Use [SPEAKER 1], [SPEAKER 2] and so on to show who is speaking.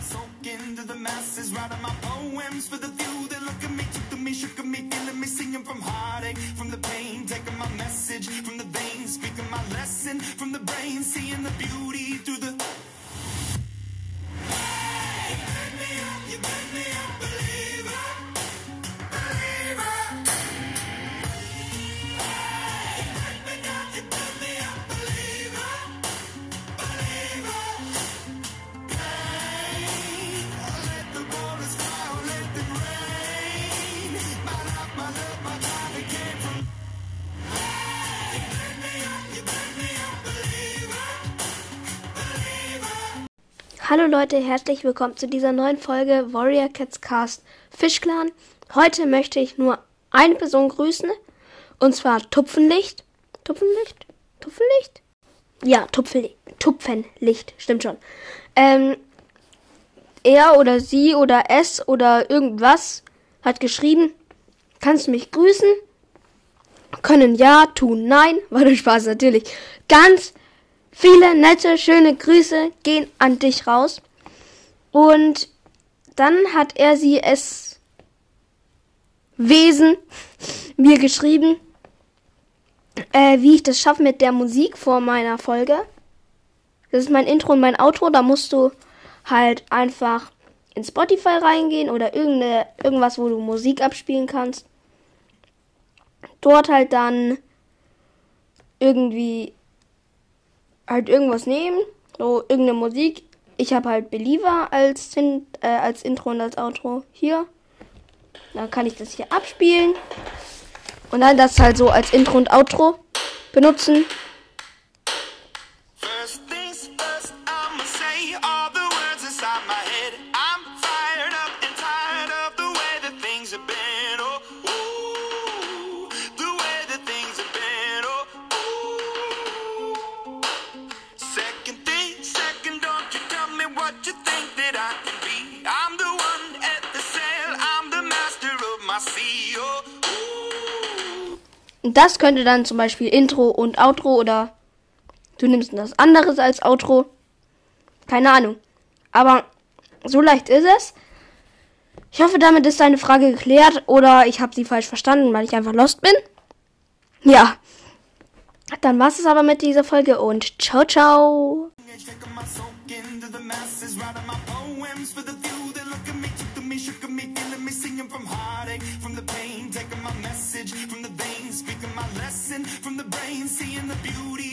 [SPEAKER 1] my soul into the masses, writing my poems for the few that look at me, took to me, shook at me, feeling me, singing from heartache,
[SPEAKER 2] Hallo Leute, herzlich willkommen zu dieser neuen Folge Warrior Cats Cast Fish Clan. Heute möchte ich nur eine Person grüßen und zwar Tupfenlicht. Tupfenlicht? Tupfenlicht? Ja, Tupfenlicht. Tupfenlicht, stimmt schon. Ähm, er oder sie oder es oder irgendwas hat geschrieben, kannst du mich grüßen? Können ja, tun nein. War der Spaß natürlich. Ganz viele nette, schöne Grüße gehen an dich raus. Und dann hat er sie es Wesen mir geschrieben, äh, wie ich das schaffe mit der Musik vor meiner Folge. Das ist mein Intro und mein Outro. Da musst du halt einfach in Spotify reingehen oder irgendeine, irgendwas, wo du Musik abspielen kannst. Dort halt dann irgendwie halt irgendwas nehmen, so irgendeine Musik. Ich habe halt Believer als, äh, als Intro und als Outro hier. Dann kann ich das hier abspielen und dann das halt so als Intro und Outro benutzen.
[SPEAKER 1] First things first, I'ma say all
[SPEAKER 2] Und das könnte dann zum Beispiel Intro und Outro oder du nimmst das anderes als Outro. Keine Ahnung. Aber so leicht ist es. Ich hoffe, damit ist deine Frage geklärt oder ich habe sie falsch verstanden, weil ich einfach lost bin. Ja. Dann war's es aber mit dieser Folge und ciao, ciao.
[SPEAKER 1] Taking my in the beauty